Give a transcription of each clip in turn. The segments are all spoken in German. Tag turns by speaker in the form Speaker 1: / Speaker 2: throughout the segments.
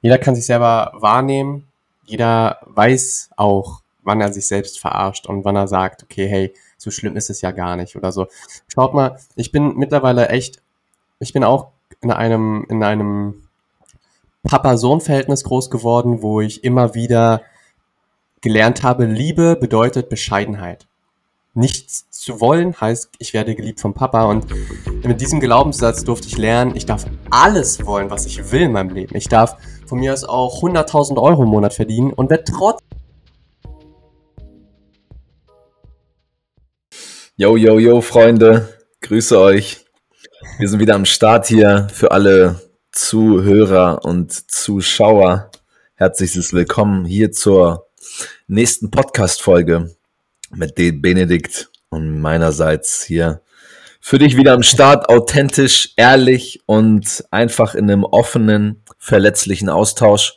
Speaker 1: jeder kann sich selber wahrnehmen, jeder weiß auch, wann er sich selbst verarscht und wann er sagt, okay, hey, so schlimm ist es ja gar nicht oder so. Schaut mal, ich bin mittlerweile echt, ich bin auch in einem, in einem Papa-Sohn-Verhältnis groß geworden, wo ich immer wieder gelernt habe, Liebe bedeutet Bescheidenheit. Nichts zu wollen heißt, ich werde geliebt vom Papa und mit diesem Glaubenssatz durfte ich lernen, ich darf alles wollen, was ich will in meinem Leben. Ich darf von mir aus auch 100.000 Euro im Monat verdienen und werde trotzdem
Speaker 2: Yo, yo, yo, Freunde, grüße euch. Wir sind wieder am Start hier für alle Zuhörer und Zuschauer. Herzliches Willkommen hier zur nächsten Podcast-Folge mit den Benedikt und meinerseits hier für dich wieder am Start, authentisch, ehrlich und einfach in einem offenen, verletzlichen Austausch,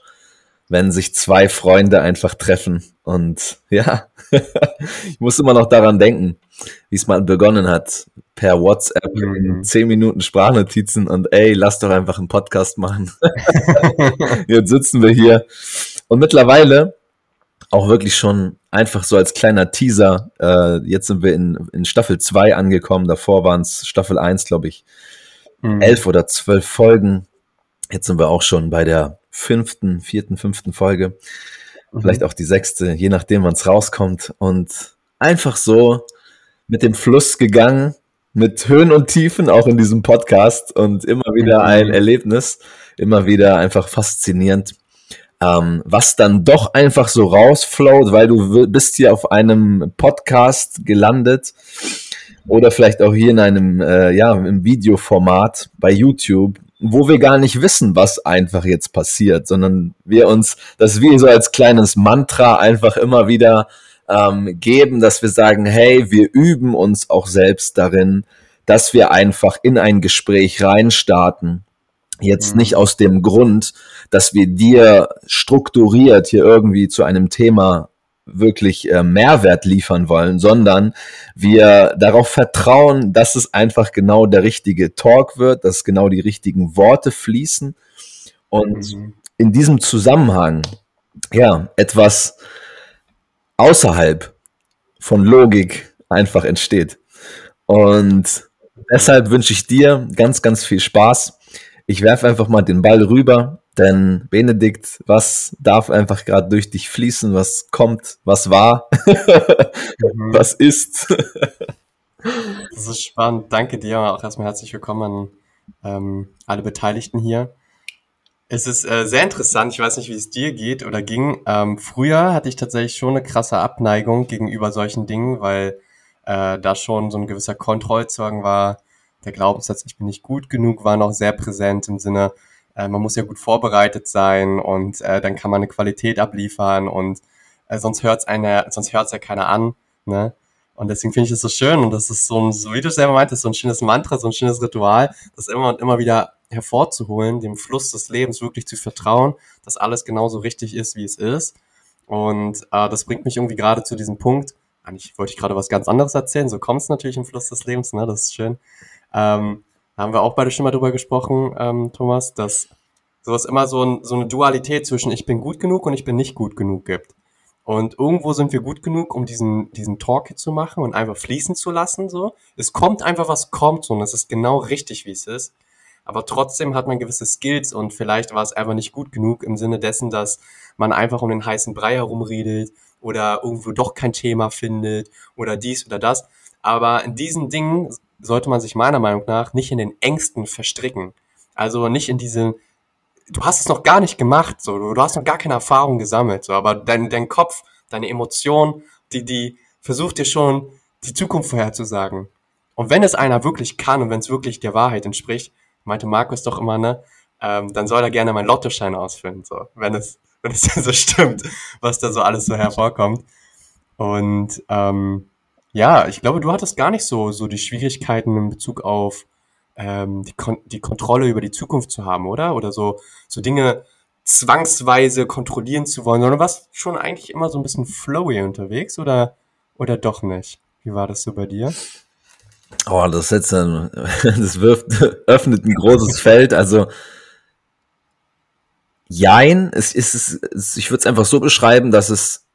Speaker 2: wenn sich zwei Freunde einfach treffen. Und ja, ich muss immer noch daran denken, wie es mal begonnen hat, per WhatsApp in mhm. 10 Minuten Sprachnotizen und ey, lass doch einfach einen Podcast machen. Jetzt sitzen wir hier. Und mittlerweile auch wirklich schon einfach so als kleiner Teaser. Äh, jetzt sind wir in, in Staffel 2 angekommen. Davor waren es Staffel 1, glaube ich, mhm. elf oder zwölf Folgen. Jetzt sind wir auch schon bei der fünften, vierten, fünften Folge. Mhm. Vielleicht auch die sechste, je nachdem, wann es rauskommt. Und einfach so mit dem Fluss gegangen, mit Höhen und Tiefen auch in diesem Podcast und immer wieder mhm. ein Erlebnis, immer wieder einfach faszinierend, ähm, was dann doch einfach so rausflowt, weil du bist hier auf einem Podcast gelandet oder vielleicht auch hier in einem, äh, ja, im Videoformat bei YouTube, wo wir gar nicht wissen, was einfach jetzt passiert, sondern wir uns, dass wir so als kleines Mantra einfach immer wieder ähm, geben, dass wir sagen, hey, wir üben uns auch selbst darin, dass wir einfach in ein Gespräch reinstarten. Jetzt mhm. nicht aus dem Grund, dass wir dir strukturiert hier irgendwie zu einem Thema wirklich äh, Mehrwert liefern wollen, sondern wir darauf vertrauen, dass es einfach genau der richtige Talk wird, dass genau die richtigen Worte fließen und mhm. in diesem Zusammenhang ja etwas außerhalb von Logik einfach entsteht. Und deshalb wünsche ich dir ganz, ganz viel Spaß. Ich werfe einfach mal den Ball rüber, denn Benedikt, was darf einfach gerade durch dich fließen? Was kommt? Was war? mhm. Was ist?
Speaker 1: das ist spannend. Danke dir. Auch erstmal herzlich willkommen an ähm, alle Beteiligten hier. Es ist äh, sehr interessant. Ich weiß nicht, wie es dir geht oder ging. Ähm, früher hatte ich tatsächlich schon eine krasse Abneigung gegenüber solchen Dingen, weil äh, da schon so ein gewisser Kontrollzwang war. Der Glaubenssatz, ich bin nicht gut genug, war noch sehr präsent im Sinne, äh, man muss ja gut vorbereitet sein und äh, dann kann man eine Qualität abliefern und äh, sonst hört's einer, sonst hört's ja keiner an. Ne? Und deswegen finde ich es so schön und das ist so ein, so wie du selber meintest, so ein schönes Mantra, so ein schönes Ritual, das immer und immer wieder hervorzuholen, dem Fluss des Lebens wirklich zu vertrauen, dass alles genauso richtig ist, wie es ist. Und äh, das bringt mich irgendwie gerade zu diesem Punkt. Eigentlich wollte ich gerade was ganz anderes erzählen, so kommt es natürlich im Fluss des Lebens, ne? Das ist schön. Ähm, haben wir auch beide schon mal drüber gesprochen, ähm, Thomas, dass sowas immer so, ein, so eine Dualität zwischen ich bin gut genug und ich bin nicht gut genug gibt. Und irgendwo sind wir gut genug, um diesen, diesen Talk zu machen und einfach fließen zu lassen, so. Es kommt einfach, was kommt, so, und es ist genau richtig, wie es ist aber trotzdem hat man gewisse Skills und vielleicht war es einfach nicht gut genug im Sinne dessen, dass man einfach um den heißen Brei herumredet oder irgendwo doch kein Thema findet oder dies oder das. Aber in diesen Dingen sollte man sich meiner Meinung nach nicht in den Ängsten verstricken. Also nicht in diesen, du hast es noch gar nicht gemacht, so, du hast noch gar keine Erfahrung gesammelt, so, aber dein, dein Kopf, deine Emotion, die, die versucht dir schon die Zukunft vorherzusagen. Und wenn es einer wirklich kann und wenn es wirklich der Wahrheit entspricht, meinte Markus doch immer, ne, ähm, dann soll er gerne meinen Lottoschein ausfüllen, so, wenn es, wenn es so stimmt, was da so alles so hervorkommt. Und ähm, ja, ich glaube, du hattest gar nicht so, so die Schwierigkeiten in Bezug auf ähm, die, Kon die Kontrolle über die Zukunft zu haben, oder? Oder so, so Dinge zwangsweise kontrollieren zu wollen, sondern warst schon eigentlich immer so ein bisschen flowy unterwegs, oder, oder doch nicht? Wie war das so bei dir?
Speaker 2: Oh, das jetzt ein, das wirft, öffnet ein großes Feld. Also jein, es ist, es, ich würde es einfach so beschreiben, dass es,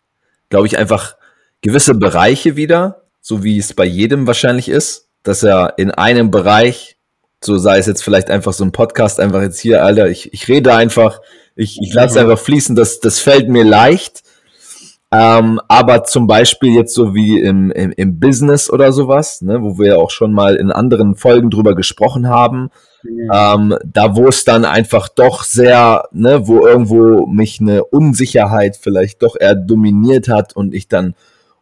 Speaker 2: glaube ich, einfach gewisse Bereiche wieder, so wie es bei jedem wahrscheinlich ist, dass er in einem Bereich, so sei es jetzt vielleicht einfach so ein Podcast, einfach jetzt hier, Alter, ich, ich rede einfach, ich, ich lasse mhm. einfach fließen, das, das fällt mir leicht. Ähm, aber zum Beispiel jetzt so wie im, im, im Business oder sowas, ne, wo wir ja auch schon mal in anderen Folgen drüber gesprochen haben, mhm. ähm, da wo es dann einfach doch sehr, ne, wo irgendwo mich eine Unsicherheit vielleicht doch eher dominiert hat und ich dann,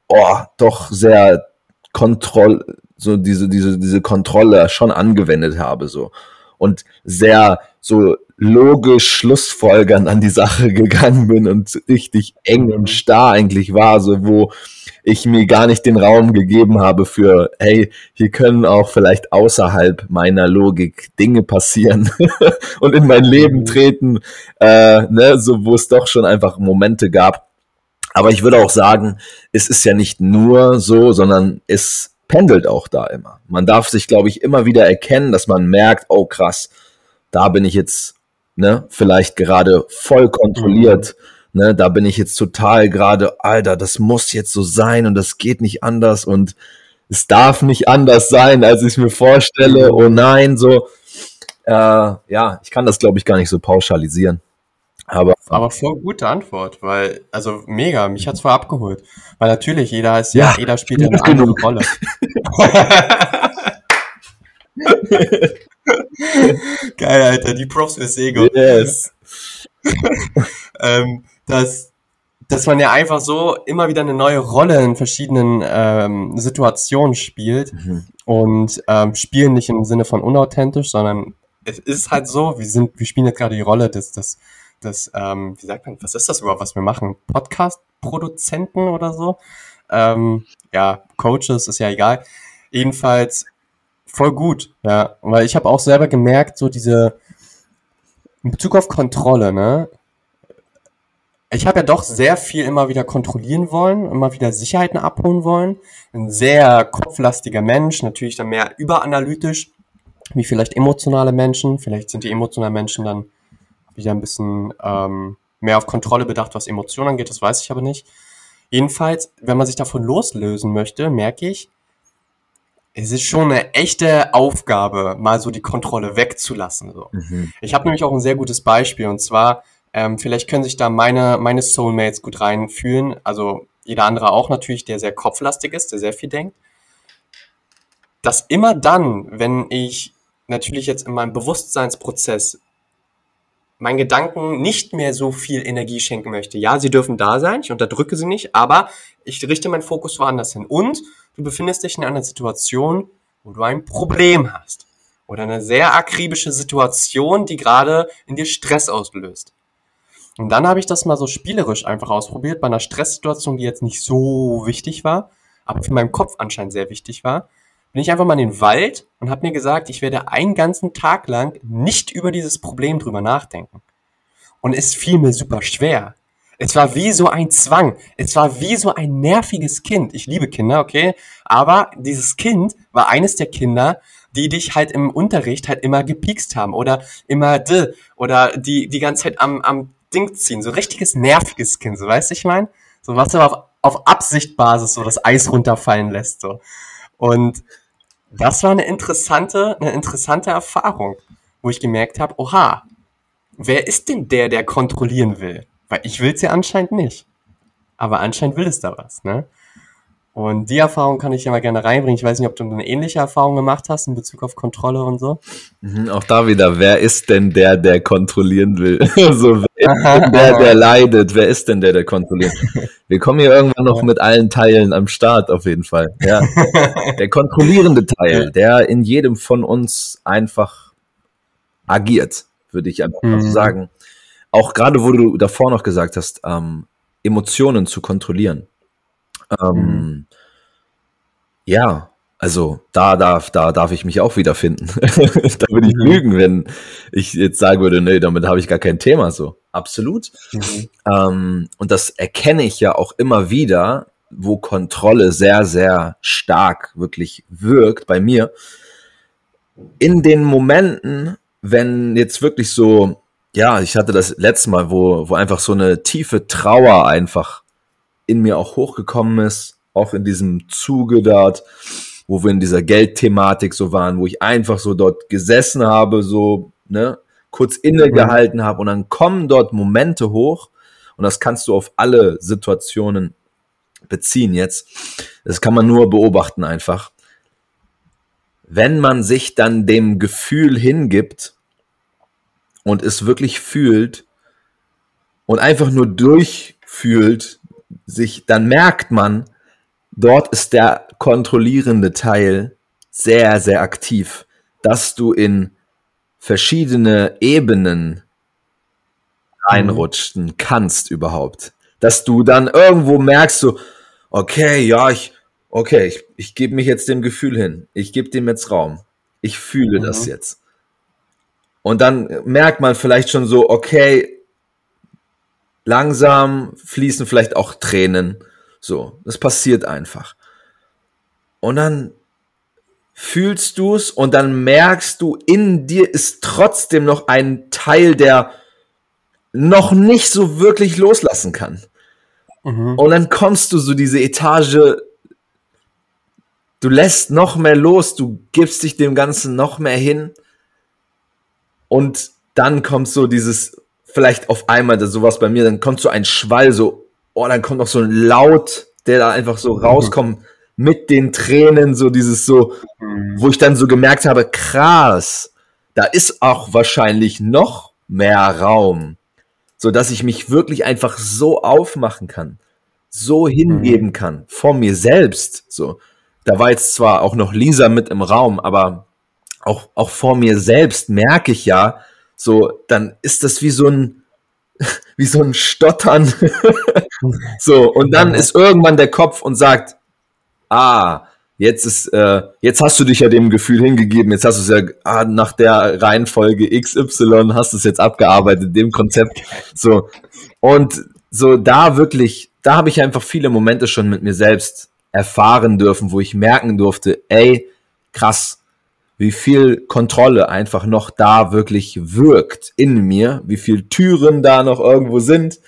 Speaker 2: oh, doch sehr Kontroll, so diese, diese, diese Kontrolle schon angewendet habe, so. Und sehr so logisch schlussfolgernd an die Sache gegangen bin und richtig eng und starr eigentlich war, so wo ich mir gar nicht den Raum gegeben habe für, hey, hier können auch vielleicht außerhalb meiner Logik Dinge passieren und in mein Leben mhm. treten, äh, ne, so wo es doch schon einfach Momente gab. Aber ich würde auch sagen, es ist ja nicht nur so, sondern es pendelt auch da immer. Man darf sich, glaube ich, immer wieder erkennen, dass man merkt, oh krass, da bin ich jetzt ne, vielleicht gerade voll kontrolliert. Mhm. Ne, da bin ich jetzt total gerade, Alter, das muss jetzt so sein und das geht nicht anders und es darf nicht anders sein, als ich es mir vorstelle. Mhm. Oh nein, so. Äh, ja, ich kann das, glaube ich, gar nicht so pauschalisieren. Aber,
Speaker 1: aber voll gute Antwort, weil, also mega, mich hat's voll abgeholt. Weil natürlich, jeder ist, ja, ja jeder spielt ja eine andere Rolle. Geil, Alter, die Props für Sego. Yes. ähm, dass, dass man ja einfach so immer wieder eine neue Rolle in verschiedenen ähm, Situationen spielt mhm. und ähm, spielen nicht im Sinne von unauthentisch, sondern es ist halt so, wir sind, wir spielen jetzt gerade die Rolle des, des, des ähm, wie sagt man, was ist das überhaupt, was wir machen? Podcast-Produzenten oder so? Ähm, ja, Coaches, ist ja egal. Jedenfalls Voll gut, ja. Weil ich habe auch selber gemerkt, so diese, in Bezug auf Kontrolle, ne? Ich habe ja doch sehr viel immer wieder kontrollieren wollen, immer wieder Sicherheiten abholen wollen. Ein sehr kopflastiger Mensch, natürlich dann mehr überanalytisch, wie vielleicht emotionale Menschen. Vielleicht sind die emotionalen Menschen dann wieder ein bisschen ähm, mehr auf Kontrolle bedacht, was Emotionen angeht, das weiß ich aber nicht. Jedenfalls, wenn man sich davon loslösen möchte, merke ich, es ist schon eine echte Aufgabe, mal so die Kontrolle wegzulassen. So. Mhm. Ich habe nämlich auch ein sehr gutes Beispiel und zwar, ähm, vielleicht können sich da meine, meine Soulmates gut reinfühlen, also jeder andere auch natürlich, der sehr kopflastig ist, der sehr viel denkt. Dass immer dann, wenn ich natürlich jetzt in meinem Bewusstseinsprozess meinen Gedanken nicht mehr so viel Energie schenken möchte. Ja, sie dürfen da sein, ich unterdrücke sie nicht, aber ich richte meinen Fokus woanders hin. Und du befindest dich in einer Situation, wo du ein Problem hast. Oder eine sehr akribische Situation, die gerade in dir Stress auslöst. Und dann habe ich das mal so spielerisch einfach ausprobiert, bei einer Stresssituation, die jetzt nicht so wichtig war, aber für meinen Kopf anscheinend sehr wichtig war, bin ich einfach mal in den Wald und habe mir gesagt, ich werde einen ganzen Tag lang nicht über dieses Problem drüber nachdenken. Und es fiel mir super schwer. Es war wie so ein Zwang. Es war wie so ein nerviges Kind. Ich liebe Kinder, okay? Aber dieses Kind war eines der Kinder, die dich halt im Unterricht halt immer gepiekst haben oder immer d oder die die ganze Zeit am, am Ding ziehen. So richtiges nerviges Kind, so weißt du, ich mein? So was aber auf, auf Absichtbasis so das Eis runterfallen lässt, so. Und das war eine interessante, eine interessante Erfahrung, wo ich gemerkt habe, oha, wer ist denn der, der kontrollieren will? Weil ich will es ja anscheinend nicht. Aber anscheinend will es da was, ne? Und die Erfahrung kann ich ja mal gerne reinbringen. Ich weiß nicht, ob du eine ähnliche Erfahrung gemacht hast in Bezug auf Kontrolle und so.
Speaker 2: Mhm, auch da wieder, wer ist denn der, der kontrollieren will? also, der, der leidet? Wer ist denn der, der kontrolliert? Wir kommen hier irgendwann noch mit allen Teilen am Start, auf jeden Fall. Ja. Der kontrollierende Teil, der in jedem von uns einfach agiert, würde ich einfach mal so mhm. sagen auch gerade, wo du davor noch gesagt hast, ähm, Emotionen zu kontrollieren. Ähm, mhm. Ja, also da darf, da darf ich mich auch wiederfinden. da würde ich mhm. lügen, wenn ich jetzt sagen würde, nee, damit habe ich gar kein Thema so. Absolut. Mhm. Ähm, und das erkenne ich ja auch immer wieder, wo Kontrolle sehr, sehr stark wirklich wirkt bei mir. In den Momenten, wenn jetzt wirklich so ja, ich hatte das letzte Mal, wo, wo einfach so eine tiefe Trauer einfach in mir auch hochgekommen ist, auch in diesem Zuge dort, wo wir in dieser Geldthematik so waren, wo ich einfach so dort gesessen habe, so, ne, kurz innegehalten habe und dann kommen dort Momente hoch und das kannst du auf alle Situationen beziehen jetzt. Das kann man nur beobachten einfach. Wenn man sich dann dem Gefühl hingibt und es wirklich fühlt und einfach nur durchfühlt, sich, dann merkt man, dort ist der kontrollierende Teil sehr, sehr aktiv, dass du in verschiedene Ebenen reinrutschen kannst überhaupt. Dass du dann irgendwo merkst, so, okay, ja, ich, okay, ich, ich gebe mich jetzt dem Gefühl hin. Ich gebe dem jetzt Raum. Ich fühle mhm. das jetzt. Und dann merkt man vielleicht schon so, okay, langsam fließen vielleicht auch Tränen. So, das passiert einfach. Und dann fühlst du es und dann merkst du, in dir ist trotzdem noch ein Teil, der noch nicht so wirklich loslassen kann. Mhm. Und dann kommst du so diese Etage, du lässt noch mehr los, du gibst dich dem Ganzen noch mehr hin. Und dann kommt so dieses, vielleicht auf einmal, das sowas bei mir, dann kommt so ein Schwall, so, oh, dann kommt noch so ein Laut, der da einfach so mhm. Mit den Tränen, so dieses so, mhm. wo ich dann so gemerkt habe, krass, da ist auch wahrscheinlich noch mehr Raum so dass ich mich wirklich einfach so aufmachen kann, so hingeben mhm. kann vor mir selbst. So, da war jetzt zwar auch noch Lisa mit im Raum, aber auch auch vor mir selbst merke ich ja, so dann ist das wie so ein wie so ein Stottern. so und dann ist irgendwann der Kopf und sagt, ah, jetzt ist, äh, jetzt hast du dich ja dem Gefühl hingegeben, jetzt hast du es ja ah, nach der Reihenfolge XY hast du es jetzt abgearbeitet, dem Konzept. So. Und so da wirklich, da habe ich einfach viele Momente schon mit mir selbst erfahren dürfen, wo ich merken durfte, ey, krass, wie viel Kontrolle einfach noch da wirklich wirkt in mir, wie viel Türen da noch irgendwo sind,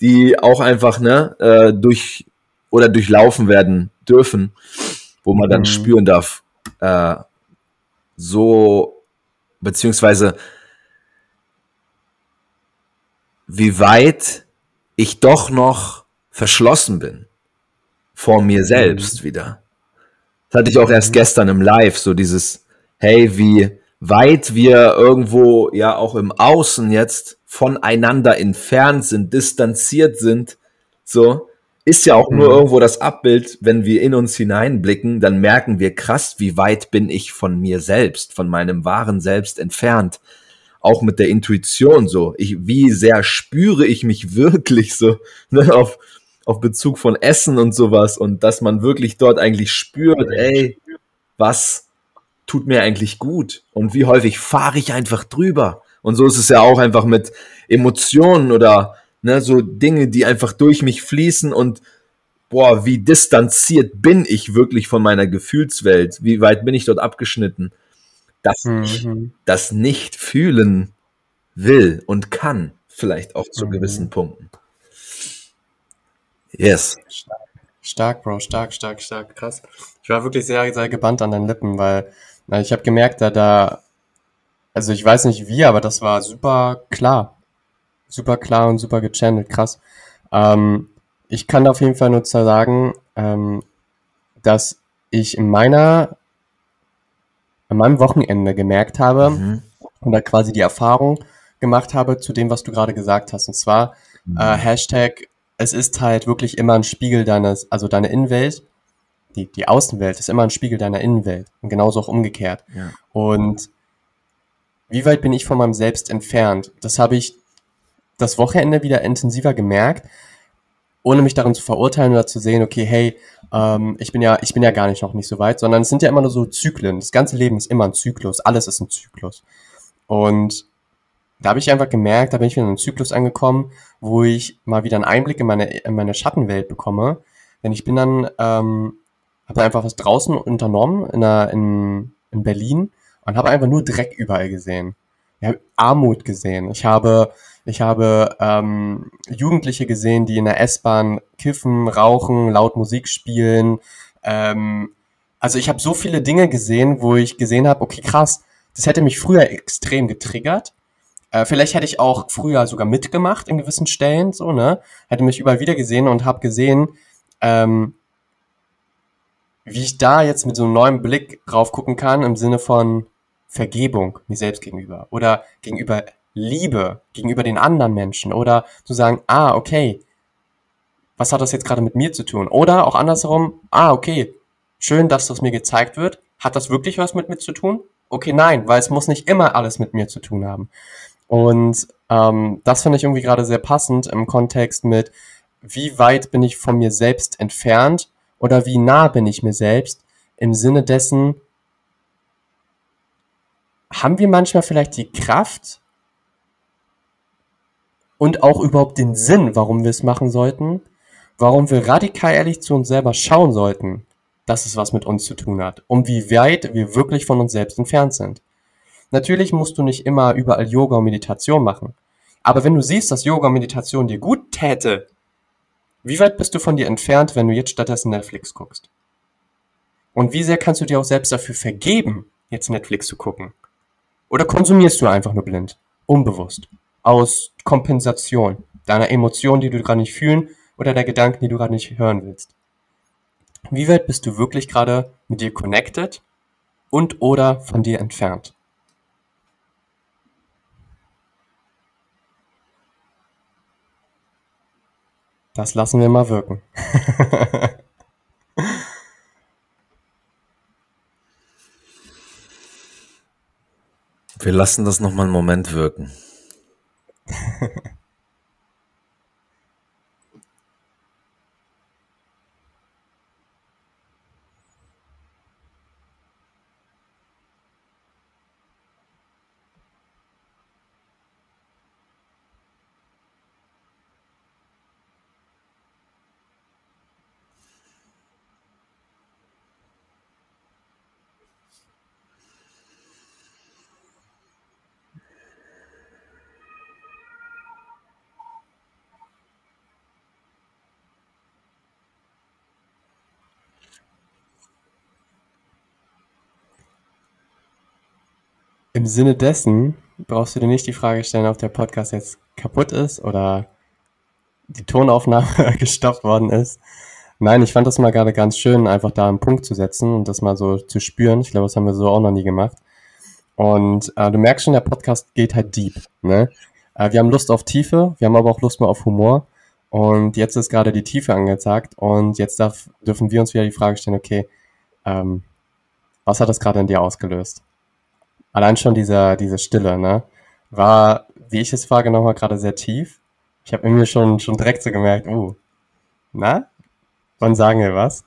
Speaker 2: die auch einfach ne, äh, durch oder durchlaufen werden dürfen wo man dann mhm. spüren darf, äh, so, beziehungsweise wie weit ich doch noch verschlossen bin vor mir selbst mhm. wieder. Das hatte ich auch erst mhm. gestern im Live, so dieses, hey, wie weit wir irgendwo ja auch im Außen jetzt voneinander entfernt sind, distanziert sind, so, ist ja auch nur mhm. irgendwo das Abbild, wenn wir in uns hineinblicken, dann merken wir krass, wie weit bin ich von mir selbst, von meinem wahren Selbst entfernt. Auch mit der Intuition so. Ich, wie sehr spüre ich mich wirklich so, ne, auf, auf Bezug von Essen und sowas und dass man wirklich dort eigentlich spürt, ey, was tut mir eigentlich gut und wie häufig fahre ich einfach drüber. Und so ist es ja auch einfach mit Emotionen oder Ne, so Dinge, die einfach durch mich fließen und boah, wie distanziert bin ich wirklich von meiner Gefühlswelt? Wie weit bin ich dort abgeschnitten? Dass mhm. ich das nicht fühlen will und kann, vielleicht auch zu mhm. gewissen Punkten.
Speaker 1: Yes. Stark. stark, Bro, stark, stark, stark, krass. Ich war wirklich sehr, sehr gebannt an deinen Lippen, weil na, ich habe gemerkt, da da, also ich weiß nicht wie, aber das war super klar super klar und super gechannelt, krass. Ähm, ich kann auf jeden Fall nur sagen, ähm, dass ich in meiner, an meinem Wochenende gemerkt habe mhm. und da quasi die Erfahrung gemacht habe zu dem, was du gerade gesagt hast. Und zwar mhm. äh, Hashtag, es ist halt wirklich immer ein Spiegel deines, also deine Innenwelt, die, die Außenwelt ist immer ein Spiegel deiner Innenwelt und genauso auch umgekehrt. Ja. Und wie weit bin ich von meinem Selbst entfernt? Das habe ich das Wochenende wieder intensiver gemerkt, ohne mich darin zu verurteilen oder zu sehen, okay, hey, ähm, ich bin ja, ich bin ja gar nicht noch nicht so weit, sondern es sind ja immer nur so Zyklen. Das ganze Leben ist immer ein Zyklus, alles ist ein Zyklus. Und da habe ich einfach gemerkt, da bin ich wieder in einen Zyklus angekommen, wo ich mal wieder einen Einblick in meine, in meine Schattenwelt bekomme. Denn ich bin dann, ähm, habe einfach was draußen unternommen in, einer, in, in Berlin und habe einfach nur Dreck überall gesehen. Ja, Armut gesehen. Ich habe, ich habe ähm, Jugendliche gesehen, die in der S-Bahn kiffen, rauchen, laut Musik spielen. Ähm, also ich habe so viele Dinge gesehen, wo ich gesehen habe, okay, krass, das hätte mich früher extrem getriggert. Äh, vielleicht hätte ich auch früher sogar mitgemacht in gewissen Stellen, so, ne? Hätte mich überall wieder gesehen und habe gesehen, ähm, wie ich da jetzt mit so einem neuen Blick drauf gucken kann, im Sinne von Vergebung mir selbst gegenüber oder gegenüber Liebe gegenüber den anderen Menschen oder zu sagen, ah, okay, was hat das jetzt gerade mit mir zu tun? Oder auch andersherum, ah, okay, schön, dass das mir gezeigt wird. Hat das wirklich was mit mir zu tun? Okay, nein, weil es muss nicht immer alles mit mir zu tun haben. Und ähm, das finde ich irgendwie gerade sehr passend im Kontext mit, wie weit bin ich von mir selbst entfernt oder wie nah bin ich mir selbst im Sinne dessen, haben wir manchmal vielleicht die Kraft und auch überhaupt den Sinn, warum wir es machen sollten, warum wir radikal ehrlich zu uns selber schauen sollten, dass es was mit uns zu tun hat und wie weit wir wirklich von uns selbst entfernt sind. Natürlich musst du nicht immer überall Yoga und Meditation machen. Aber wenn du siehst, dass Yoga und Meditation dir gut täte, wie weit bist du von dir entfernt, wenn du jetzt stattdessen Netflix guckst? Und wie sehr kannst du dir auch selbst dafür vergeben, jetzt Netflix zu gucken? Oder konsumierst du einfach nur blind, unbewusst, aus Kompensation deiner Emotionen, die du gerade nicht fühlen oder der Gedanken, die du gerade nicht hören willst? Wie weit bist du wirklich gerade mit dir connected und oder von dir entfernt? Das lassen wir mal wirken.
Speaker 2: Wir lassen das noch mal einen Moment wirken.
Speaker 1: Im Sinne dessen brauchst du dir nicht die Frage stellen, ob der Podcast jetzt kaputt ist oder die Tonaufnahme gestoppt worden ist. Nein, ich fand das mal gerade ganz schön, einfach da einen Punkt zu setzen und das mal so zu spüren. Ich glaube, das haben wir so auch noch nie gemacht. Und äh, du merkst schon, der Podcast geht halt deep. Ne? Äh, wir haben Lust auf Tiefe, wir haben aber auch Lust mehr auf Humor. Und jetzt ist gerade die Tiefe angezeigt und jetzt darf, dürfen wir uns wieder die Frage stellen, okay, ähm, was hat das gerade in dir ausgelöst? Allein schon dieser, diese Stille, ne, war, wie ich es wahrgenommen habe, gerade sehr tief. Ich habe irgendwie schon, schon direkt so gemerkt, uh, na, wann sagen wir was?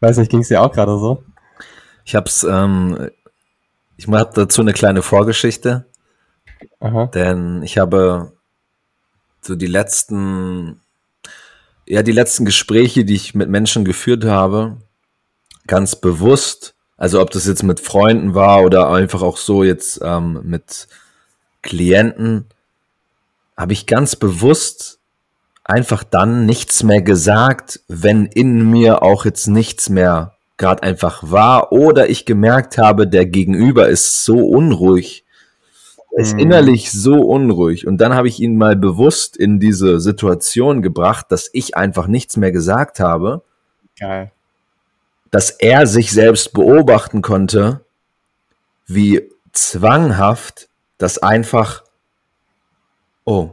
Speaker 1: Weiß nicht, ging es dir auch gerade so?
Speaker 2: Ich hab's, ähm, ich habe dazu eine kleine Vorgeschichte, Aha. denn ich habe so die letzten, ja, die letzten Gespräche, die ich mit Menschen geführt habe, ganz bewusst also ob das jetzt mit Freunden war oder einfach auch so jetzt ähm, mit Klienten, habe ich ganz bewusst einfach dann nichts mehr gesagt, wenn in mir auch jetzt nichts mehr gerade einfach war oder ich gemerkt habe, der Gegenüber ist so unruhig, ist mhm. innerlich so unruhig und dann habe ich ihn mal bewusst in diese Situation gebracht, dass ich einfach nichts mehr gesagt habe. Geil dass er sich selbst beobachten konnte, wie zwanghaft das einfach, oh,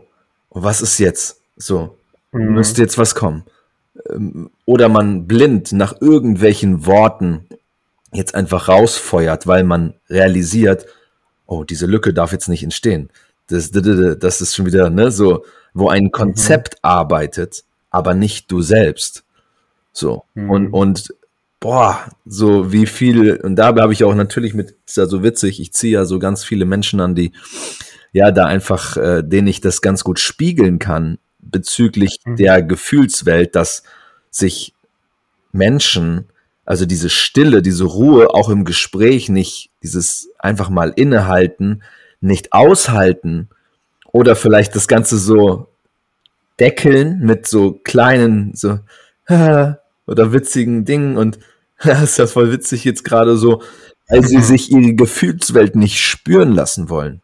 Speaker 2: was ist jetzt? So, mhm. müsste jetzt was kommen. Ähm, oder man blind nach irgendwelchen Worten jetzt einfach rausfeuert, weil man realisiert, oh, diese Lücke darf jetzt nicht entstehen. Das, das ist schon wieder, ne, so, wo ein Konzept mhm. arbeitet, aber nicht du selbst. So. Mhm. Und, und boah, so wie viel, und dabei habe ich auch natürlich mit, ist ja so witzig, ich ziehe ja so ganz viele Menschen an, die, ja, da einfach, äh, denen ich das ganz gut spiegeln kann, bezüglich mhm. der Gefühlswelt, dass sich Menschen, also diese Stille, diese Ruhe auch im Gespräch nicht, dieses einfach mal innehalten, nicht aushalten oder vielleicht das Ganze so deckeln mit so kleinen, so, oder witzigen Dingen und das ist ja voll witzig jetzt gerade so, weil sie sich ihre Gefühlswelt nicht spüren lassen wollen.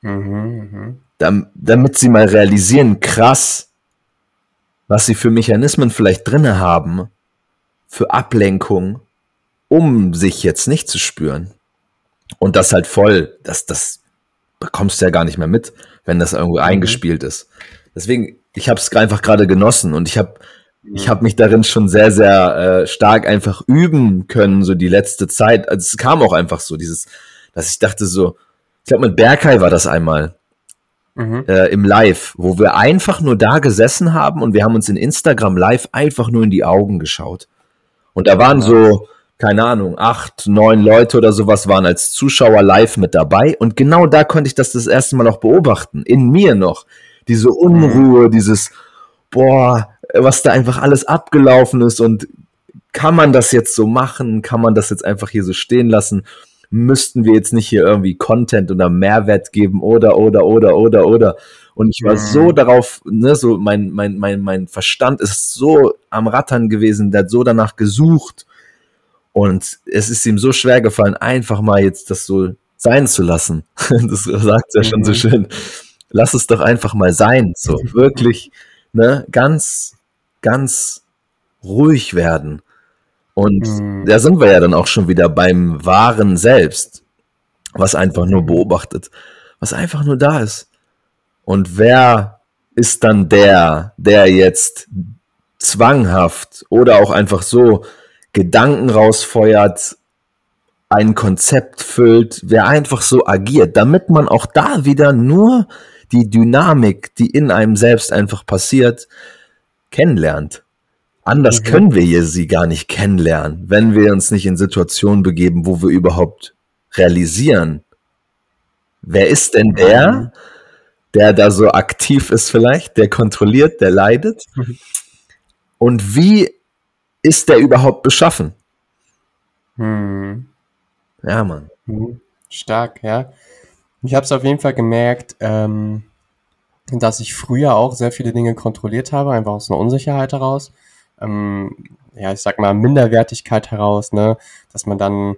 Speaker 2: Mhm, mh. damit sie mal realisieren, krass, was sie für Mechanismen vielleicht drinne haben, für Ablenkung, um sich jetzt nicht zu spüren. Und das halt voll, das, das bekommst du ja gar nicht mehr mit, wenn das irgendwo mhm. eingespielt ist. Deswegen, ich habe es einfach gerade genossen und ich habe ich habe mich darin schon sehr, sehr äh, stark einfach üben können, so die letzte Zeit. Also es kam auch einfach so, dieses, dass ich dachte so, ich glaube mit Berkay war das einmal mhm. äh, im Live, wo wir einfach nur da gesessen haben und wir haben uns in Instagram Live einfach nur in die Augen geschaut. Und da waren so, keine Ahnung, acht, neun Leute oder sowas waren als Zuschauer live mit dabei. Und genau da konnte ich das das erste Mal auch beobachten. In mir noch. Diese Unruhe, dieses, boah, was da einfach alles abgelaufen ist und kann man das jetzt so machen? Kann man das jetzt einfach hier so stehen lassen? Müssten wir jetzt nicht hier irgendwie Content oder Mehrwert geben oder, oder, oder, oder, oder? Und ich war mhm. so darauf, ne, so mein, mein, mein, mein Verstand ist so am Rattern gewesen, der hat so danach gesucht. Und es ist ihm so schwer gefallen, einfach mal jetzt das so sein zu lassen. Das sagt ja schon so mhm. schön. Lass es doch einfach mal sein. So wirklich, ne, ganz ganz ruhig werden. Und mhm. da sind wir ja dann auch schon wieder beim wahren Selbst, was einfach nur beobachtet, was einfach nur da ist. Und wer ist dann der, der jetzt zwanghaft oder auch einfach so Gedanken rausfeuert, ein Konzept füllt, wer einfach so agiert, damit man auch da wieder nur die Dynamik, die in einem selbst einfach passiert, kennenlernt. Anders mhm. können wir hier sie gar nicht kennenlernen, wenn wir uns nicht in Situationen begeben, wo wir überhaupt realisieren, wer ist denn der, mhm. der da so aktiv ist vielleicht, der kontrolliert, der leidet? Mhm. Und wie ist der überhaupt beschaffen?
Speaker 1: Mhm.
Speaker 2: Ja, Mann.
Speaker 1: Mhm. Stark, ja. Ich habe es auf jeden Fall gemerkt, ähm, dass ich früher auch sehr viele Dinge kontrolliert habe, einfach aus einer Unsicherheit heraus. Ähm, ja, ich sag mal, Minderwertigkeit heraus, ne, dass man dann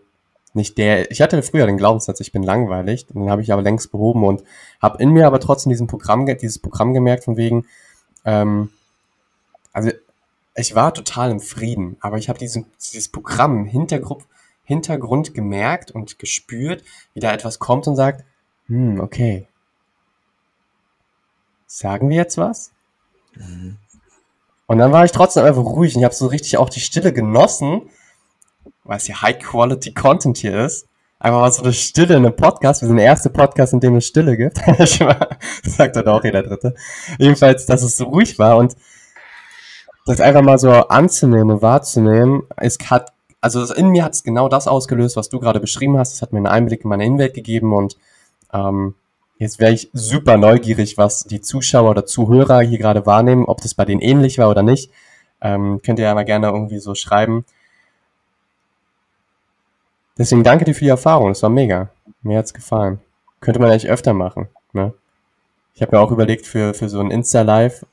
Speaker 1: nicht der, ich hatte früher den Glaubenssatz, ich bin langweilig, den habe ich aber längst behoben und habe in mir aber trotzdem diesen Programm, dieses Programm gemerkt von wegen, ähm, also ich war total im Frieden, aber ich habe diesen, dieses Programm Hintergrund, Hintergrund gemerkt und gespürt, wie da etwas kommt und sagt, hm, okay, sagen wir jetzt was? Mhm. Und dann war ich trotzdem einfach ruhig und ich habe so richtig auch die Stille genossen, weil es ja High-Quality-Content hier ist. Einfach mal so eine Stille in einem Podcast. Wir sind der erste Podcast, in dem es Stille gibt. sagt doch auch jeder Dritte. Jedenfalls, dass es so ruhig war und das einfach mal so anzunehmen und wahrzunehmen, es hat, also in mir hat es genau das ausgelöst, was du gerade beschrieben hast. Es hat mir einen Einblick in meine Innenwelt gegeben und ähm, Jetzt wäre ich super neugierig, was die Zuschauer oder Zuhörer hier gerade wahrnehmen, ob das bei denen ähnlich war oder nicht. Ähm, könnt ihr ja mal gerne irgendwie so schreiben. Deswegen danke dir für die Erfahrung, das war mega. Mir hat's gefallen. Könnte man eigentlich öfter machen. Ne? Ich habe mir auch überlegt, für, für so ein Insta-Live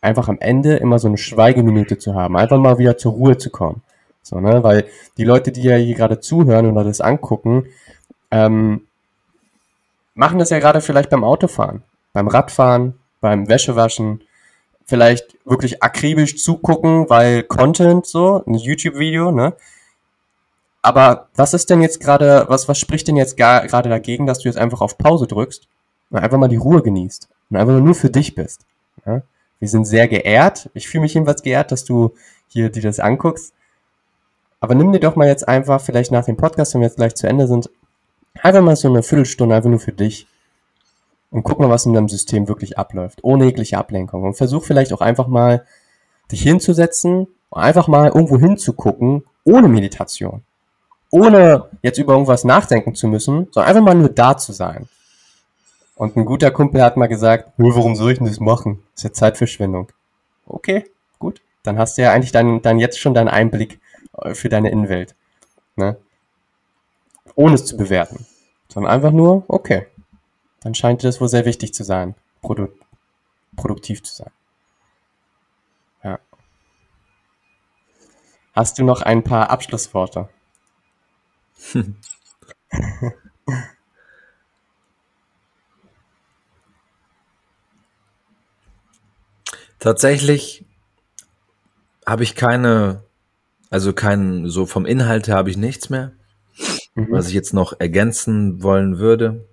Speaker 1: einfach am Ende immer so eine Schweigeminute zu haben. Einfach mal wieder zur Ruhe zu kommen. So, ne? Weil die Leute, die ja hier gerade zuhören oder das angucken, ähm, machen das ja gerade vielleicht beim Autofahren, beim Radfahren, beim Wäschewaschen, vielleicht wirklich akribisch zugucken, weil Content so, ein YouTube-Video, ne? Aber was ist denn jetzt gerade, was, was spricht denn jetzt gerade dagegen, dass du jetzt einfach auf Pause drückst und einfach mal die Ruhe genießt und einfach nur für dich bist? Ja? Wir sind sehr geehrt. Ich fühle mich jedenfalls geehrt, dass du hier dir das anguckst. Aber nimm dir doch mal jetzt einfach, vielleicht nach dem Podcast, wenn wir jetzt gleich zu Ende sind, Einfach mal so eine Viertelstunde einfach nur für dich und guck mal, was in deinem System wirklich abläuft, ohne jegliche Ablenkung. Und versuch vielleicht auch einfach mal, dich hinzusetzen und einfach mal irgendwo hinzugucken, ohne Meditation. Ohne jetzt über irgendwas nachdenken zu müssen, sondern einfach mal nur da zu sein. Und ein guter Kumpel hat mal gesagt, warum soll ich denn das machen? Das ist ja Zeitverschwendung. Okay, gut. Dann hast du ja eigentlich dann, dann jetzt schon deinen Einblick äh, für deine Innenwelt. Ne? Ohne es zu bewerten, sondern einfach nur, okay, dann scheint dir das wohl sehr wichtig zu sein, produ produktiv zu sein. Ja. Hast du noch ein paar Abschlussworte?
Speaker 2: Tatsächlich habe ich keine, also keinen, so vom Inhalt her habe ich nichts mehr, mhm. was ich jetzt noch ergänzen wollen würde.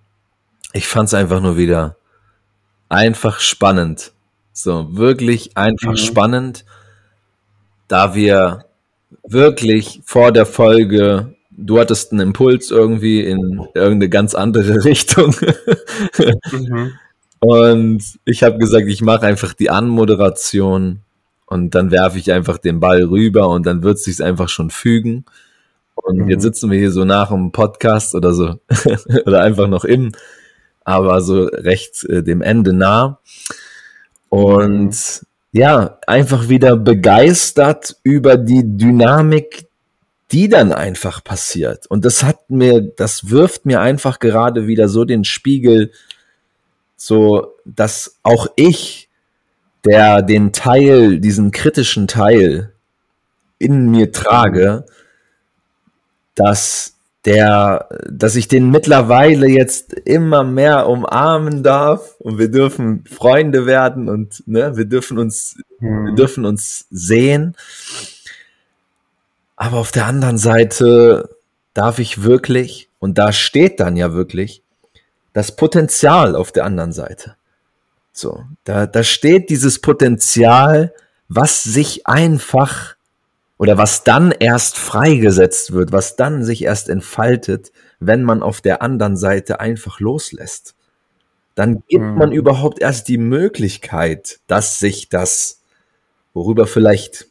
Speaker 2: Ich fand es einfach nur wieder einfach spannend. So, wirklich einfach mhm. spannend, da wir wirklich vor der Folge, du hattest einen Impuls irgendwie in irgendeine ganz andere Richtung. mhm. Und ich habe gesagt, ich mache einfach die Anmoderation und dann werfe ich einfach den Ball rüber und dann wird es sich einfach schon fügen. Und mhm. jetzt sitzen wir hier so nach dem Podcast oder so oder einfach noch im, aber so recht äh, dem Ende nah. Und mhm. ja, einfach wieder begeistert über die Dynamik, die dann einfach passiert. Und das hat mir, das wirft mir einfach gerade wieder so den Spiegel so, dass auch ich, der den Teil, diesen kritischen Teil in mir trage, dass der, dass ich den mittlerweile jetzt immer mehr umarmen darf und wir dürfen Freunde werden und ne, wir dürfen uns, mhm. wir dürfen uns sehen. Aber auf der anderen Seite darf ich wirklich, und da steht dann ja wirklich, das Potenzial auf der anderen Seite. So, da, da steht dieses Potenzial, was sich einfach oder was dann erst freigesetzt wird, was dann sich erst entfaltet, wenn man auf der anderen Seite einfach loslässt. Dann gibt mhm. man überhaupt erst die Möglichkeit, dass sich das, worüber vielleicht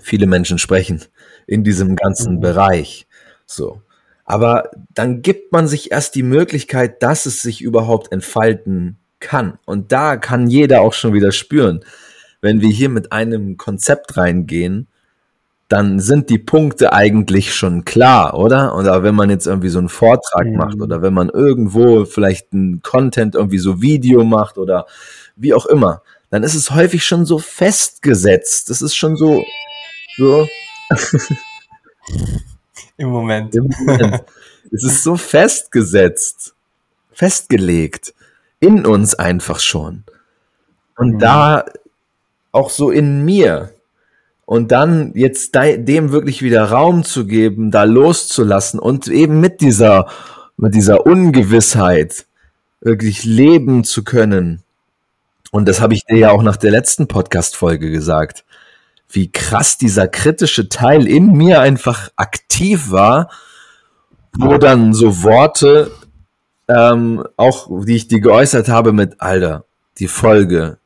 Speaker 2: viele Menschen sprechen, in diesem ganzen mhm. Bereich, so, aber dann gibt man sich erst die Möglichkeit, dass es sich überhaupt entfalten kann. Und da kann jeder auch schon wieder spüren, wenn wir hier mit einem Konzept reingehen, dann sind die Punkte eigentlich schon klar, oder? Oder wenn man jetzt irgendwie so einen Vortrag mhm. macht oder wenn man irgendwo vielleicht ein Content irgendwie so Video macht oder wie auch immer, dann ist es häufig schon so festgesetzt. Das ist schon so, so.
Speaker 1: Im Moment. Im Moment.
Speaker 2: es ist so festgesetzt, festgelegt, in uns einfach schon. Und mhm. da auch so in mir. Und dann jetzt dem wirklich wieder Raum zu geben, da loszulassen und eben mit dieser, mit dieser Ungewissheit wirklich leben zu können. Und das habe ich dir ja auch nach der letzten Podcast-Folge gesagt wie krass dieser kritische Teil in mir einfach aktiv war, wo dann so Worte, ähm, auch die ich dir geäußert habe mit, Alter, die Folge,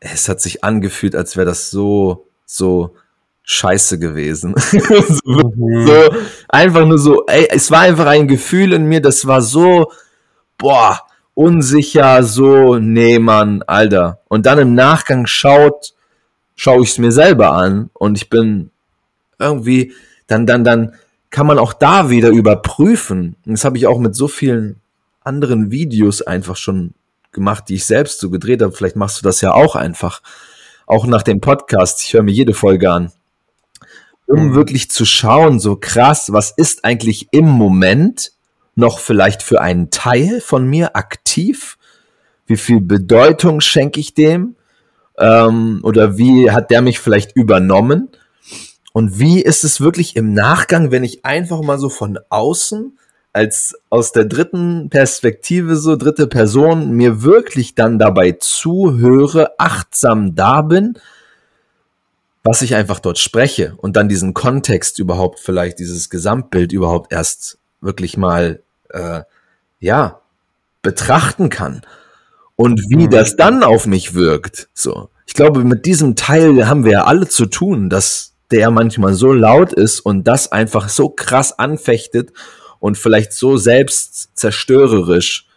Speaker 2: es hat sich angefühlt, als wäre das so, so scheiße gewesen. so, mhm. so, einfach nur so, ey, es war einfach ein Gefühl in mir, das war so, boah, unsicher, so, nee, Mann, Alter. Und dann im Nachgang schaut, schaue ich es mir selber an und ich bin irgendwie, dann, dann, dann kann man auch da wieder überprüfen. Und das habe ich auch mit so vielen anderen Videos einfach schon gemacht, die ich selbst so gedreht habe. Vielleicht machst du das ja auch einfach. Auch nach dem Podcast. Ich höre mir jede Folge an. Um mhm. wirklich zu schauen, so krass, was ist eigentlich im Moment noch vielleicht für einen Teil von mir aktiv? Wie viel Bedeutung schenke ich dem? Ähm, oder wie hat der mich vielleicht übernommen? Und wie ist es wirklich im Nachgang, wenn ich einfach mal so von außen als aus der dritten Perspektive, so dritte Person, mir wirklich dann dabei zuhöre, achtsam da bin, was ich einfach dort spreche und dann diesen Kontext überhaupt, vielleicht dieses Gesamtbild überhaupt erst wirklich mal, äh, ja, betrachten kann und wie mhm. das dann auf mich wirkt. So, ich glaube, mit diesem Teil haben wir ja alle zu tun, dass der manchmal so laut ist und das einfach so krass anfechtet und vielleicht so selbst zerstörerisch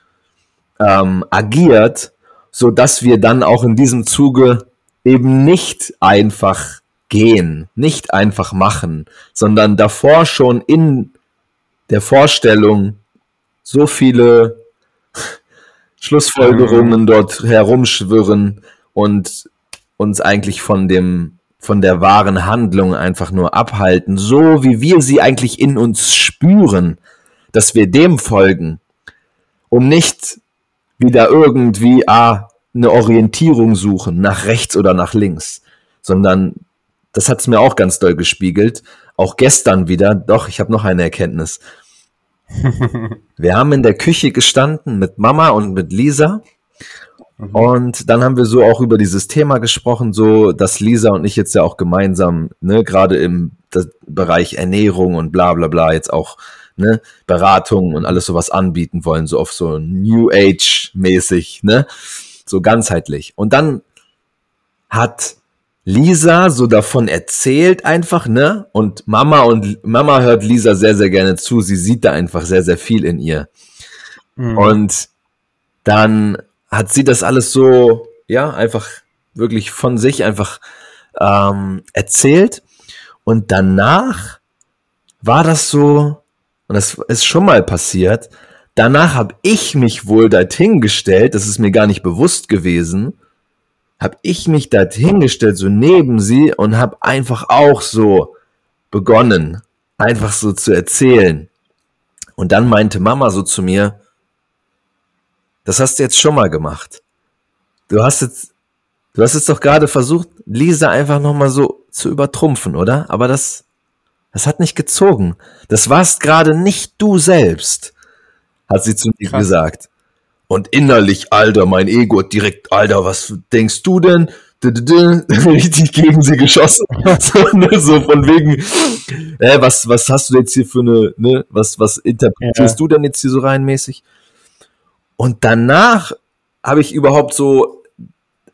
Speaker 2: ähm, agiert, so dass wir dann auch in diesem Zuge eben nicht einfach gehen, nicht einfach machen, sondern davor schon in der Vorstellung so viele Schlussfolgerungen dort herumschwirren und uns eigentlich von dem von der wahren Handlung einfach nur abhalten, so wie wir sie eigentlich in uns spüren, dass wir dem folgen, um nicht wieder irgendwie ah, eine Orientierung suchen, nach rechts oder nach links, sondern das hat es mir auch ganz doll gespiegelt, auch gestern wieder, doch, ich habe noch eine Erkenntnis. wir haben in der Küche gestanden mit Mama und mit Lisa Mhm. Und dann haben wir so auch über dieses Thema gesprochen, so dass Lisa und ich jetzt ja auch gemeinsam, ne, gerade im Bereich Ernährung und bla bla bla, jetzt auch ne, Beratung und alles sowas anbieten wollen, so auf so New Age-mäßig, ne? So ganzheitlich. Und dann hat Lisa so davon erzählt einfach, ne? Und Mama und Mama hört Lisa sehr, sehr gerne zu. Sie sieht da einfach sehr, sehr viel in ihr. Mhm. Und dann hat sie das alles so, ja, einfach wirklich von sich einfach ähm, erzählt. Und danach war das so, und das ist schon mal passiert, danach habe ich mich wohl dorthin gestellt, das ist mir gar nicht bewusst gewesen, habe ich mich dorthin gestellt, so neben sie und habe einfach auch so begonnen, einfach so zu erzählen. Und dann meinte Mama so zu mir, das hast du jetzt schon mal gemacht. Du hast jetzt, du hast jetzt doch gerade versucht, Lisa einfach nochmal so zu übertrumpfen, oder? Aber das, das hat nicht gezogen. Das warst gerade nicht du selbst, hat sie zu mir Krass. gesagt. Und innerlich, Alter, mein Ego direkt, Alter, was denkst du denn? richtig gegen sie geschossen. so, ne, so von wegen, äh, was, was hast du jetzt hier für eine, ne, was, was interpretierst ja. du denn jetzt hier so reinmäßig? Und danach habe ich überhaupt so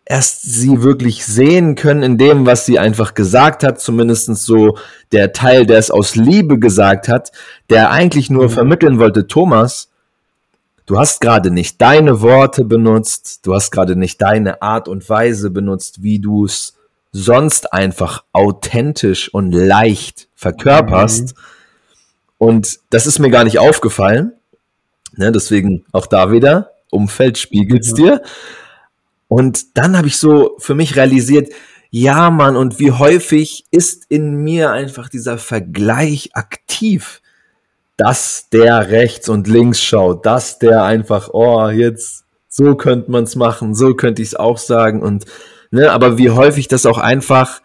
Speaker 2: erst sie wirklich sehen können in dem, was sie einfach gesagt hat, zumindest so der Teil, der es aus Liebe gesagt hat, der eigentlich nur mhm. vermitteln wollte, Thomas, du hast gerade nicht deine Worte benutzt, du hast gerade nicht deine Art und Weise benutzt, wie du es sonst einfach authentisch und leicht verkörperst. Mhm. Und das ist mir gar nicht aufgefallen. Ne, deswegen auch da wieder, Umfeld spiegelt's ja. dir. Und dann habe ich so für mich realisiert, ja, Mann, und wie häufig ist in mir einfach dieser Vergleich aktiv, dass der rechts und links schaut, dass der einfach, oh, jetzt so könnte man's machen, so könnte ich's auch sagen und ne, aber wie häufig das auch einfach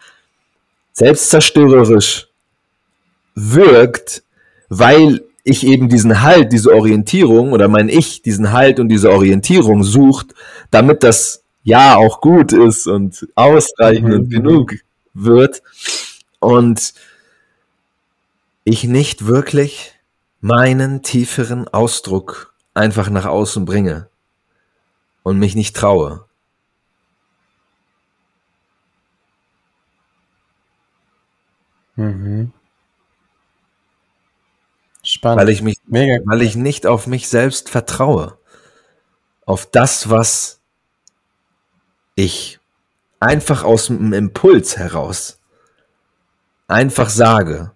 Speaker 2: selbstzerstörerisch wirkt, weil ich eben diesen Halt, diese Orientierung oder mein Ich diesen Halt und diese Orientierung sucht, damit das Ja auch gut ist und ausreichend und mhm. genug wird und ich nicht wirklich meinen tieferen Ausdruck einfach nach außen bringe und mich nicht traue. Mhm. Spannend. Weil ich mich, Mega. weil ich nicht auf mich selbst vertraue. Auf das, was ich einfach aus dem Impuls heraus einfach sage.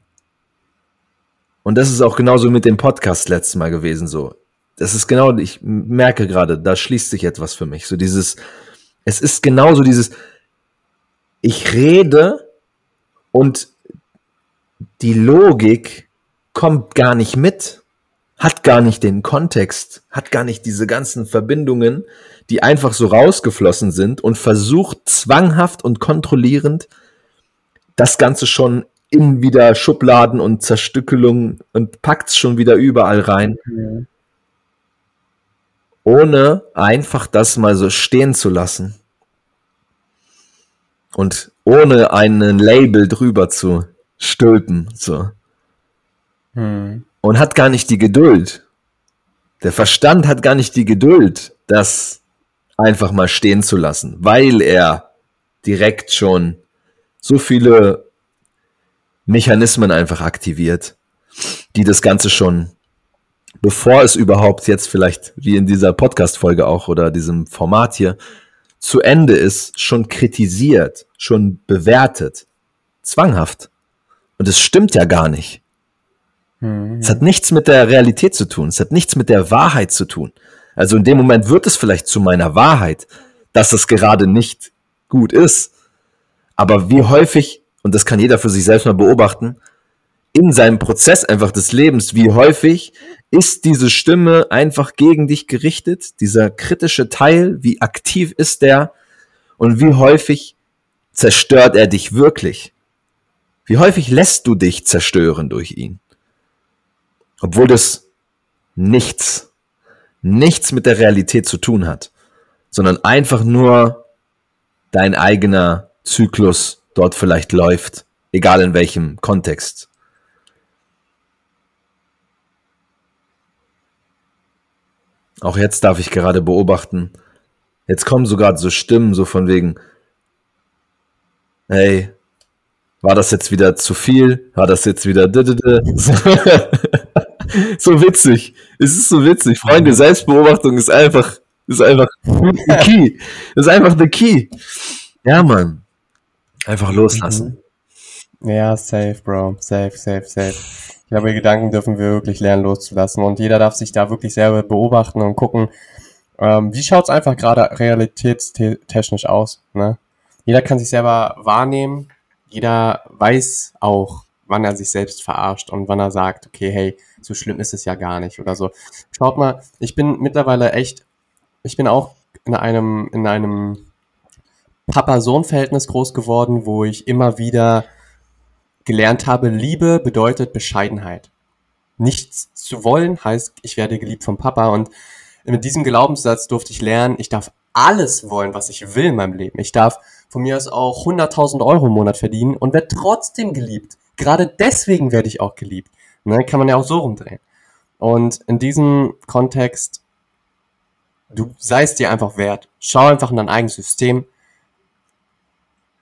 Speaker 2: Und das ist auch genauso mit dem Podcast letztes Mal gewesen, so. Das ist genau, ich merke gerade, da schließt sich etwas für mich. So dieses, es ist genauso dieses, ich rede und die Logik kommt gar nicht mit, hat gar nicht den Kontext, hat gar nicht diese ganzen Verbindungen, die einfach so rausgeflossen sind und versucht zwanghaft und kontrollierend das Ganze schon in wieder Schubladen und Zerstückelung und packt's schon wieder überall rein. Mhm. Ohne einfach das mal so stehen zu lassen. Und ohne einen Label drüber zu stülpen, so. Hm. Und hat gar nicht die Geduld. Der Verstand hat gar nicht die Geduld, das einfach mal stehen zu lassen, weil er direkt schon so viele Mechanismen einfach aktiviert, die das Ganze schon, bevor es überhaupt jetzt vielleicht wie in dieser Podcast-Folge auch oder diesem Format hier zu Ende ist, schon kritisiert, schon bewertet. Zwanghaft. Und es stimmt ja gar nicht. Mhm. Es hat nichts mit der Realität zu tun. Es hat nichts mit der Wahrheit zu tun. Also in dem Moment wird es vielleicht zu meiner Wahrheit, dass es gerade nicht gut ist. Aber wie häufig, und das kann jeder für sich selbst mal beobachten, in seinem Prozess einfach des Lebens, wie häufig ist diese Stimme einfach gegen dich gerichtet, dieser kritische Teil, wie aktiv ist der und wie häufig zerstört er dich wirklich? Wie häufig lässt du dich zerstören durch ihn? Obwohl das nichts, nichts mit der Realität zu tun hat, sondern einfach nur dein eigener Zyklus dort vielleicht läuft, egal in welchem Kontext. Auch jetzt darf ich gerade beobachten, jetzt kommen sogar so Stimmen, so von wegen, hey, war das jetzt wieder zu viel? War das jetzt wieder so witzig. Es ist so witzig. Freunde, Selbstbeobachtung ist einfach, ist einfach the key. Ist einfach the key. Ja, Mann. Einfach loslassen.
Speaker 1: Ja, safe, Bro. Safe, safe, safe. Ich glaube, Gedanken dürfen wir wirklich lernen loszulassen. Und jeder darf sich da wirklich selber beobachten und gucken, ähm, wie schaut's einfach gerade realitätstechnisch aus. Ne? Jeder kann sich selber wahrnehmen. Jeder weiß auch, wann er sich selbst verarscht und wann er sagt, okay, hey, so schlimm ist es ja gar nicht oder so. Schaut mal, ich bin mittlerweile echt, ich bin auch in einem, in einem Papa-Sohn-Verhältnis groß geworden, wo ich immer wieder gelernt habe, Liebe bedeutet Bescheidenheit. Nichts zu wollen heißt, ich werde geliebt vom Papa und mit diesem Glaubenssatz durfte ich lernen, ich darf alles wollen, was ich will in meinem Leben. Ich darf von mir aus auch 100.000 Euro im Monat verdienen und werde trotzdem geliebt. Gerade deswegen werde ich auch geliebt. Ne? Kann man ja auch so rumdrehen. Und in diesem Kontext, du seist dir einfach wert. Schau einfach in dein eigenes System.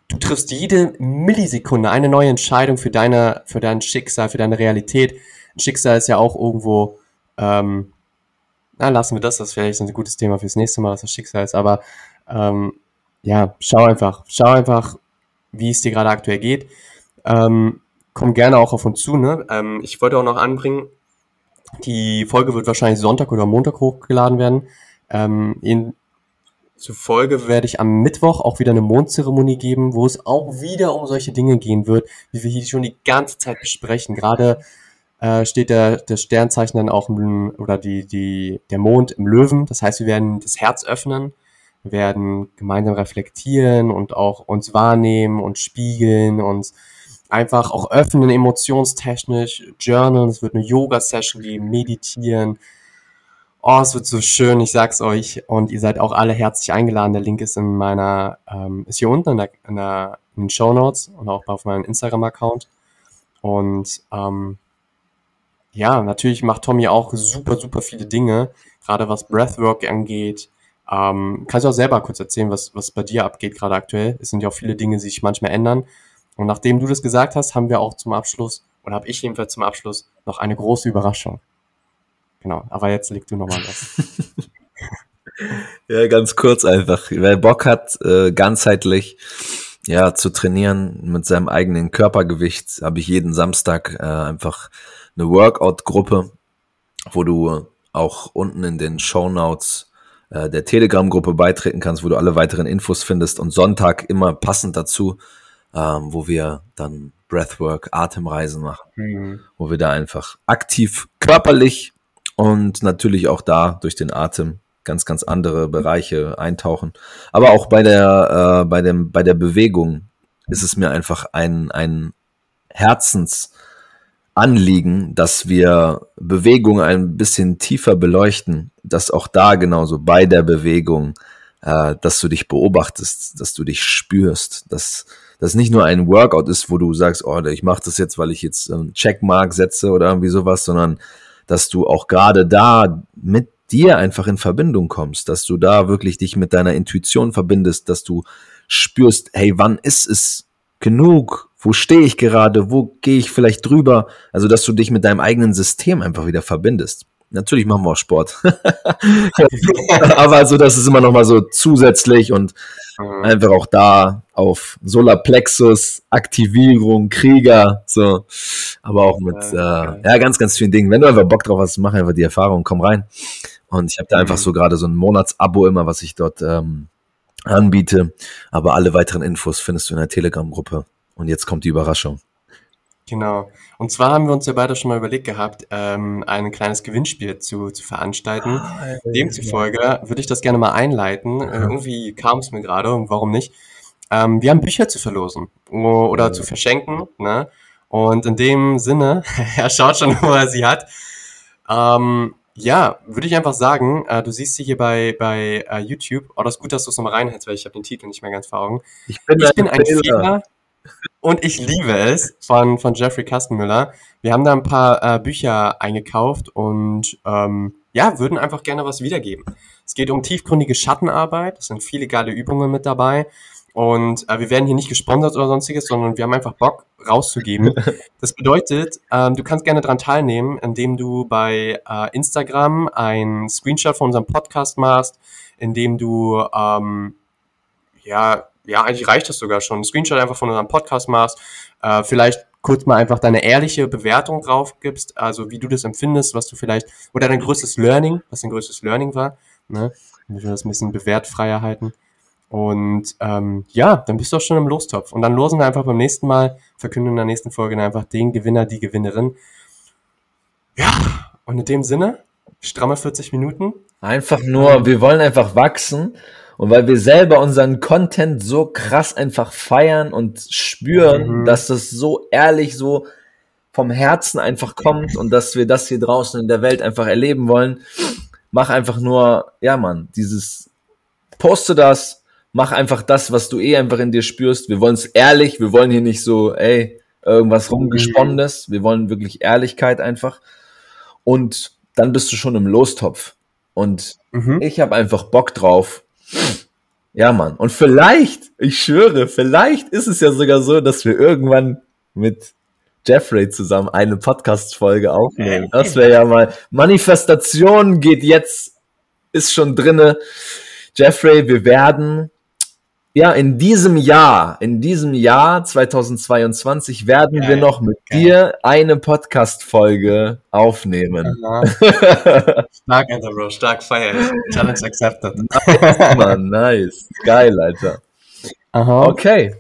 Speaker 1: Du triffst jede Millisekunde eine neue Entscheidung für deine, für dein Schicksal, für deine Realität. Ein Schicksal ist ja auch irgendwo, ähm, na, lassen wir das, das ist vielleicht ein gutes Thema fürs nächste Mal, was das Schicksal ist, aber ähm, ja, schau einfach, schau einfach, wie es dir gerade aktuell geht. Ähm, komm gerne auch auf uns zu. Ne? Ähm, ich wollte auch noch anbringen, die Folge wird wahrscheinlich Sonntag oder Montag hochgeladen werden. Ähm, in, zufolge werde ich am Mittwoch auch wieder eine Mondzeremonie geben, wo es auch wieder um solche Dinge gehen wird, wie wir hier schon die ganze Zeit besprechen. Gerade äh, steht der, der Sternzeichen dann auch im, oder die, die, der Mond im Löwen. Das heißt, wir werden das Herz öffnen, werden gemeinsam reflektieren und auch uns wahrnehmen und spiegeln und einfach auch öffnen, emotionstechnisch, journalen, es wird eine Yoga-Session geben, meditieren. Oh, es wird so schön, ich sag's euch. Und ihr seid auch alle herzlich eingeladen. Der Link ist in meiner, ähm, ist hier unten in, der, in, der, in den Show Notes und auch auf meinem Instagram-Account. Und ähm, ja, natürlich macht Tommy auch super, super viele Dinge, gerade was Breathwork angeht. Ähm, kannst du auch selber kurz erzählen, was, was bei dir abgeht gerade aktuell? Es sind ja auch viele Dinge, die sich manchmal ändern. Und nachdem du das gesagt hast, haben wir auch zum Abschluss, oder habe ich jedenfalls zum Abschluss, noch eine große Überraschung. Genau, aber jetzt leg du nochmal was.
Speaker 2: ja, ganz kurz einfach. Wer Bock hat, äh, ganzheitlich ja, zu trainieren mit seinem eigenen Körpergewicht, habe ich jeden Samstag äh, einfach eine Workout-Gruppe, wo du auch unten in den Show Notes äh, der Telegram-Gruppe beitreten kannst, wo du alle weiteren Infos findest und Sonntag immer passend dazu ähm, wo wir dann Breathwork, Atemreisen machen, mhm. wo wir da einfach aktiv körperlich und natürlich auch da durch den Atem ganz, ganz andere Bereiche eintauchen. Aber auch bei der, äh, bei dem, bei der Bewegung ist es mir einfach ein, ein Herzensanliegen, dass wir Bewegung ein bisschen tiefer beleuchten, dass auch da genauso bei der Bewegung, äh, dass du dich beobachtest, dass du dich spürst, dass das nicht nur ein Workout ist, wo du sagst, oh, ich mache das jetzt, weil ich jetzt einen Checkmark setze oder irgendwie sowas, sondern dass du auch gerade da mit dir einfach in Verbindung kommst, dass du da wirklich dich mit deiner Intuition verbindest, dass du spürst, hey, wann ist es genug? Wo stehe ich gerade? Wo gehe ich vielleicht drüber? Also, dass du dich mit deinem eigenen System einfach wieder verbindest. Natürlich machen wir auch Sport. Aber so, das ist immer noch mal so zusätzlich und Mhm. Einfach auch da auf Solarplexus, Aktivierung, Krieger, so. Aber auch mit, ja, äh, ja, ganz, ganz vielen Dingen. Wenn du einfach Bock drauf hast, mach einfach die Erfahrung, komm rein. Und ich habe da einfach
Speaker 1: Mhm.
Speaker 2: so gerade so ein Monatsabo immer, was ich dort ähm, anbiete. Aber alle weiteren Infos findest du in der Telegram-Gruppe. Und jetzt kommt die Überraschung.
Speaker 1: Genau. Und zwar haben wir uns ja beide schon mal überlegt gehabt, ähm, ein kleines Gewinnspiel zu, zu veranstalten. Demzufolge würde ich das gerne mal einleiten. Äh, irgendwie kam es mir gerade und warum nicht. Ähm, wir haben Bücher zu verlosen oder
Speaker 2: Ja.
Speaker 1: zu verschenken. Ne? Und in dem Sinne, er schaut schon, wo er sie hat. Ähm, ja, würde ich einfach sagen, äh, du siehst sie hier bei, bei äh, YouTube. Oh, das ist gut, dass du es nochmal reinhältst, weil ich habe den Titel nicht mehr ganz vor Augen.
Speaker 2: Ich bin,
Speaker 1: Ich bin ein Fehler und ich liebe es von, von Jeffrey Kastenmüller. Wir haben da ein paar äh, Bücher eingekauft und ähm, ja, würden einfach gerne was wiedergeben. Es geht um tiefgründige Schattenarbeit. Es sind viele geile Übungen mit dabei. Und äh, wir werden hier nicht gesponsert oder sonstiges, sondern wir haben einfach Bock rauszugeben. Das bedeutet, ähm, du kannst gerne dran teilnehmen, indem du bei äh, Instagram ein Screenshot von unserem Podcast machst, indem du ähm, ja, ja, eigentlich reicht das sogar schon. Ein Screenshot einfach von unserem Podcast machst, äh, vielleicht kurz mal einfach deine ehrliche Bewertung drauf gibst, also wie du das empfindest, was du vielleicht, oder dein größtes Learning, was dein größtes Learning war, ne? Wenn wir das ein bisschen bewertfreier halten. Und ähm, ja, dann bist du auch schon im Lostopf. Und dann losen wir einfach beim nächsten Mal, verkünden in der nächsten Folge einfach den Gewinner, die Gewinnerin. Ja, und in dem Sinne, stramme 40 Minuten.
Speaker 2: Einfach nur, wir wollen einfach wachsen. Und weil wir selber unseren Content so krass einfach feiern und spüren,
Speaker 1: Mhm.
Speaker 2: dass das so ehrlich, so vom Herzen einfach kommt und dass wir das hier draußen in der Welt einfach erleben wollen, mach einfach nur, ja Mann, dieses, poste das, mach einfach das, was du eh einfach in dir spürst. Wir wollen es ehrlich, wir wollen hier nicht so, ey, irgendwas rumgesponnenes, wir wollen wirklich Ehrlichkeit einfach. Und dann bist du schon im Lostopf. Und
Speaker 1: Mhm.
Speaker 2: ich habe einfach Bock drauf. Ja, Mann. Und vielleicht, ich schwöre, vielleicht ist es ja sogar so, dass wir irgendwann mit Jeffrey zusammen eine Podcast-Folge aufnehmen. Das wäre ja mal. Manifestation geht jetzt, ist schon drinne. Jeffrey, wir werden, ja, in diesem Jahr, in diesem Jahr 2022 werden wir
Speaker 1: Geil,
Speaker 2: noch mit
Speaker 1: geil.
Speaker 2: dir eine Podcast-Folge aufnehmen.
Speaker 1: Stark, Alter, Bro, stark feier ich. Challenge accepted.
Speaker 2: Mann, nice. Geil, Alter.
Speaker 1: Aha.
Speaker 2: Okay.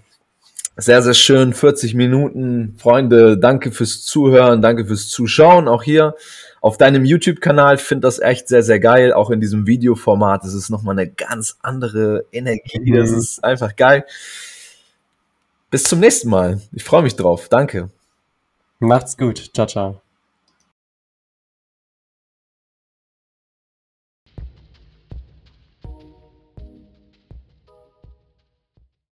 Speaker 2: Sehr, sehr schön. 40 Minuten. Freunde, danke fürs Zuhören, danke fürs Zuschauen. Auch hier auf deinem YouTube-Kanal. Ich finde das echt sehr, sehr geil. Auch in diesem Videoformat. Das ist nochmal eine ganz andere Energie. Das
Speaker 1: Mhm.
Speaker 2: ist einfach geil. Bis zum nächsten Mal. Ich freue mich drauf. Danke.
Speaker 1: Macht's gut. Ciao, ciao.